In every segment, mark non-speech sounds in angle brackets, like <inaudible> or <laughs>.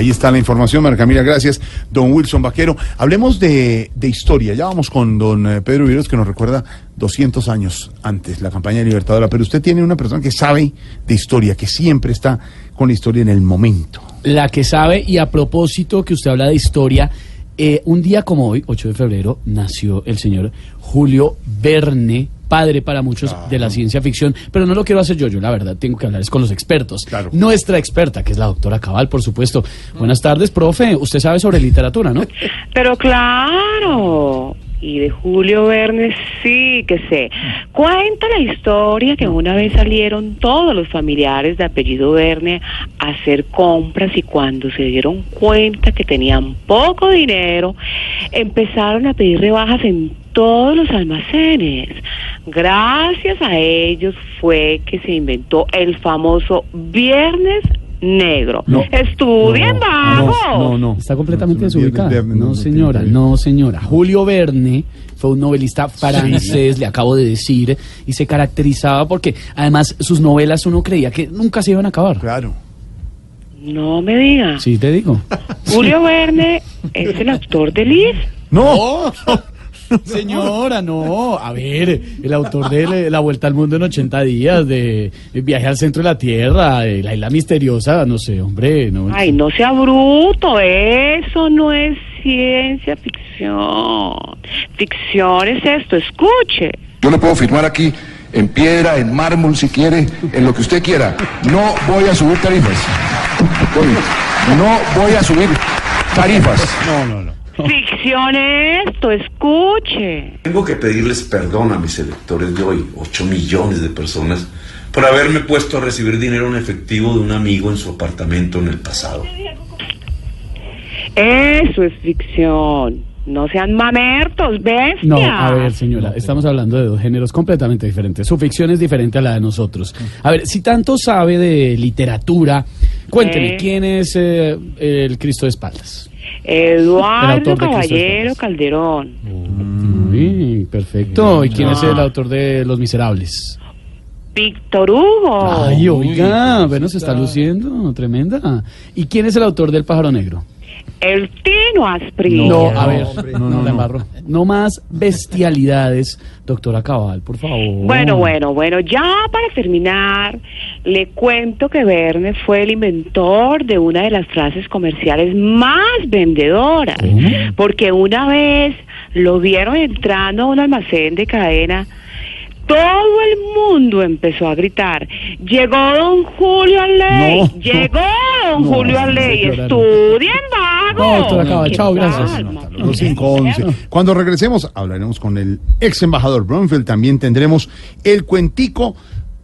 Ahí está la información, Marca Camila, gracias. Don Wilson Vaquero. Hablemos de, de historia. Ya vamos con don eh, Pedro Viveros que nos recuerda 200 años antes, la campaña Libertadora. Pero usted tiene una persona que sabe de historia, que siempre está con la historia en el momento. La que sabe, y a propósito que usted habla de historia, eh, un día como hoy, 8 de febrero, nació el señor Julio Verne, padre para muchos de la ciencia ficción, pero no lo quiero hacer yo, yo la verdad tengo que hablar es con los expertos. Claro. Nuestra experta, que es la doctora Cabal, por supuesto. Buenas tardes, profe. Usted sabe sobre literatura, ¿no? Pero claro, Julio Verne sí que sé. Cuenta la historia que una vez salieron todos los familiares de apellido Verne a hacer compras y cuando se dieron cuenta que tenían poco dinero, empezaron a pedir rebajas en todos los almacenes. Gracias a ellos fue que se inventó el famoso Viernes Negro. No. Estudien, no, vagos. no, no, está completamente desubicada. No, señora, no, señora. Julio Verne fue un novelista francés, le acabo de decir, y se caracterizaba porque además sus novelas uno creía que nunca se iban a acabar. Claro. No me diga. Sí, te digo. Julio Verne es el autor de Liz. No, <laughs> Señora, no. A ver, el autor de La Vuelta al Mundo en 80 días, de Viaje al Centro de la Tierra, de La Isla Misteriosa, no sé, hombre, no. Ay, no sea bruto, eso no es ciencia ficción. Ficción es esto, escuche. Yo le puedo firmar aquí en piedra, en mármol, si quiere, en lo que usted quiera. No voy a subir tarifas. No voy a subir tarifas. no, no, no. <laughs> Ficción es esto, escuche. Tengo que pedirles perdón a mis electores de hoy, 8 millones de personas, por haberme puesto a recibir dinero en efectivo de un amigo en su apartamento en el pasado. Eso es ficción. No sean mamertos, bestias. No, a ver, señora, estamos hablando de dos géneros completamente diferentes. Su ficción es diferente a la de nosotros. A ver, si tanto sabe de literatura, cuénteme, Eh. ¿quién es eh, el Cristo de espaldas? Eduardo El autor de Caballero Después. Calderón. Uy, perfecto. ¿Y quién es el autor de Los Miserables? Víctor Hugo. Ay, oiga, bueno, se está luciendo, tremenda. ¿Y quién es el autor del pájaro negro? El Tino Asprilla. No, a ver, hombre, no, no, no, no. más bestialidades, doctora Cabal, por favor. Bueno, bueno, bueno, ya para terminar, le cuento que Verne fue el inventor de una de las frases comerciales más vendedoras, ¿Cómo? porque una vez lo vieron entrando a un almacén de cadena. Todo el mundo empezó a gritar, llegó don Julio Arley, No. llegó don No, Julio Arley, no. estudien vago. No, doctora Cabal, ¿Qué chao, gracias. Los 511. Cuando regresemos, hablaremos con el ex embajador Bromfield. También tendremos el cuentico.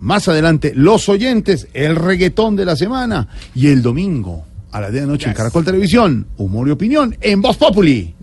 Más adelante, los oyentes, el reggaetón de la semana. Y el domingo, a las 10 de la noche en Caracol Televisión, humor y opinión en Voz Populi.